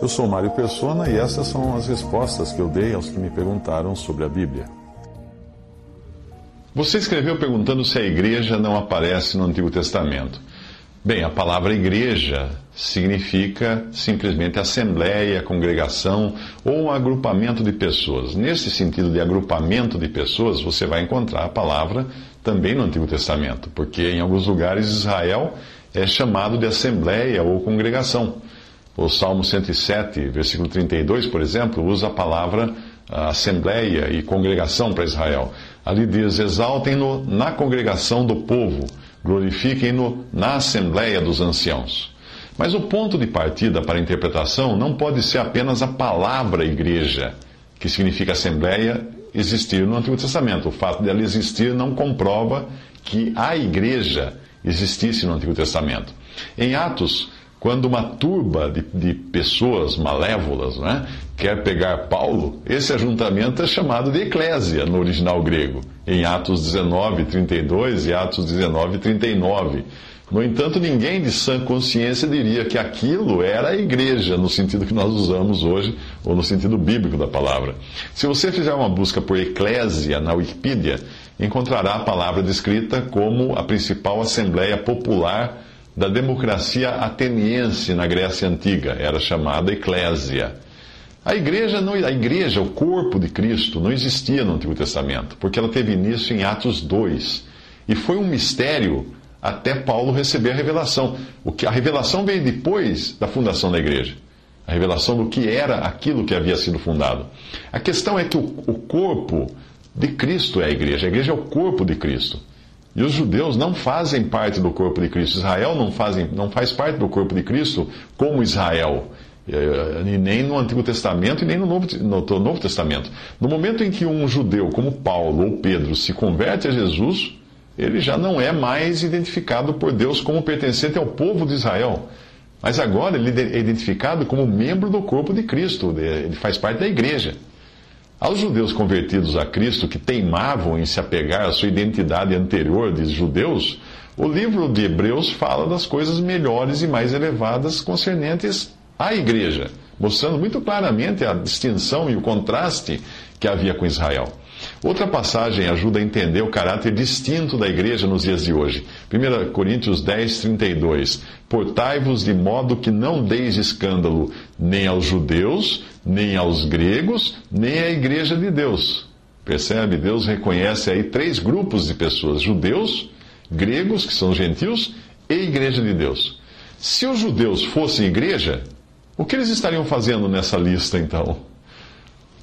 Eu sou Mário Persona e essas são as respostas que eu dei aos que me perguntaram sobre a Bíblia. Você escreveu perguntando se a igreja não aparece no Antigo Testamento. Bem, a palavra igreja significa simplesmente assembleia, congregação ou agrupamento de pessoas. Nesse sentido de agrupamento de pessoas, você vai encontrar a palavra também no Antigo Testamento, porque em alguns lugares Israel é chamado de assembleia ou congregação. O Salmo 107, versículo 32, por exemplo, usa a palavra assembleia e congregação para Israel. Ali diz: exaltem-no na congregação do povo, glorifiquem-no na assembleia dos anciãos. Mas o ponto de partida para a interpretação não pode ser apenas a palavra igreja, que significa assembleia, existir no Antigo Testamento. O fato dela existir não comprova que a igreja existisse no Antigo Testamento. Em Atos, quando uma turba de, de pessoas malévolas né, quer pegar Paulo, esse ajuntamento é chamado de eclésia no original grego, em Atos 19, 32 e Atos 19, 39. No entanto, ninguém de sã consciência diria que aquilo era a igreja, no sentido que nós usamos hoje, ou no sentido bíblico da palavra. Se você fizer uma busca por eclésia na Wikipedia, encontrará a palavra descrita como a principal assembleia popular da democracia ateniense na Grécia Antiga. Era chamada eclésia. A igreja, não, a igreja, o corpo de Cristo, não existia no Antigo Testamento, porque ela teve início em Atos 2. E foi um mistério até Paulo receber a revelação. O que a revelação veio depois da fundação da igreja. A revelação do que era aquilo que havia sido fundado. A questão é que o, o corpo de Cristo é a igreja. A igreja é o corpo de Cristo. E os judeus não fazem parte do corpo de Cristo. Israel não, fazem, não faz parte do corpo de Cristo como Israel. Eh, e nem no Antigo Testamento e nem no Novo, no Novo Testamento. No momento em que um judeu como Paulo ou Pedro se converte a Jesus, ele já não é mais identificado por Deus como pertencente ao povo de Israel. Mas agora ele é identificado como membro do corpo de Cristo, ele faz parte da igreja. Aos judeus convertidos a Cristo que teimavam em se apegar à sua identidade anterior de judeus, o livro de Hebreus fala das coisas melhores e mais elevadas concernentes à igreja, mostrando muito claramente a distinção e o contraste que havia com Israel. Outra passagem ajuda a entender o caráter distinto da igreja nos dias de hoje. 1 Coríntios 10, 32. Portai-vos de modo que não deis escândalo nem aos judeus, nem aos gregos, nem à igreja de Deus. Percebe? Deus reconhece aí três grupos de pessoas: judeus, gregos, que são gentios, e igreja de Deus. Se os judeus fossem igreja, o que eles estariam fazendo nessa lista então?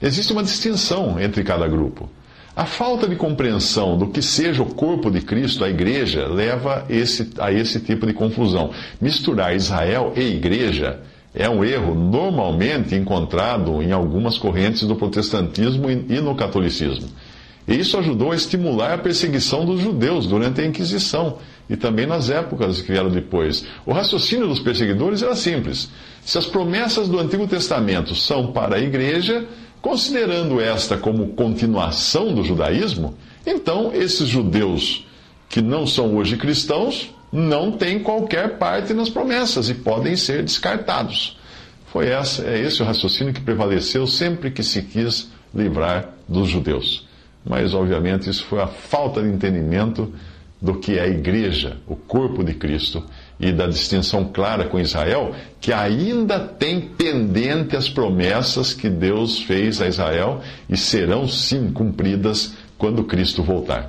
Existe uma distinção entre cada grupo. A falta de compreensão do que seja o corpo de Cristo, a igreja, leva esse, a esse tipo de confusão. Misturar Israel e igreja é um erro normalmente encontrado em algumas correntes do protestantismo e no catolicismo. E isso ajudou a estimular a perseguição dos judeus durante a Inquisição e também nas épocas que vieram depois. O raciocínio dos perseguidores era simples: se as promessas do Antigo Testamento são para a igreja, Considerando esta como continuação do judaísmo, então esses judeus que não são hoje cristãos não têm qualquer parte nas promessas e podem ser descartados. Foi essa, é esse o raciocínio que prevaleceu sempre que se quis livrar dos judeus. Mas, obviamente, isso foi a falta de entendimento do que é a igreja, o corpo de Cristo, e da distinção clara com Israel, que ainda tem pendente as promessas que Deus fez a Israel e serão sim cumpridas quando Cristo voltar.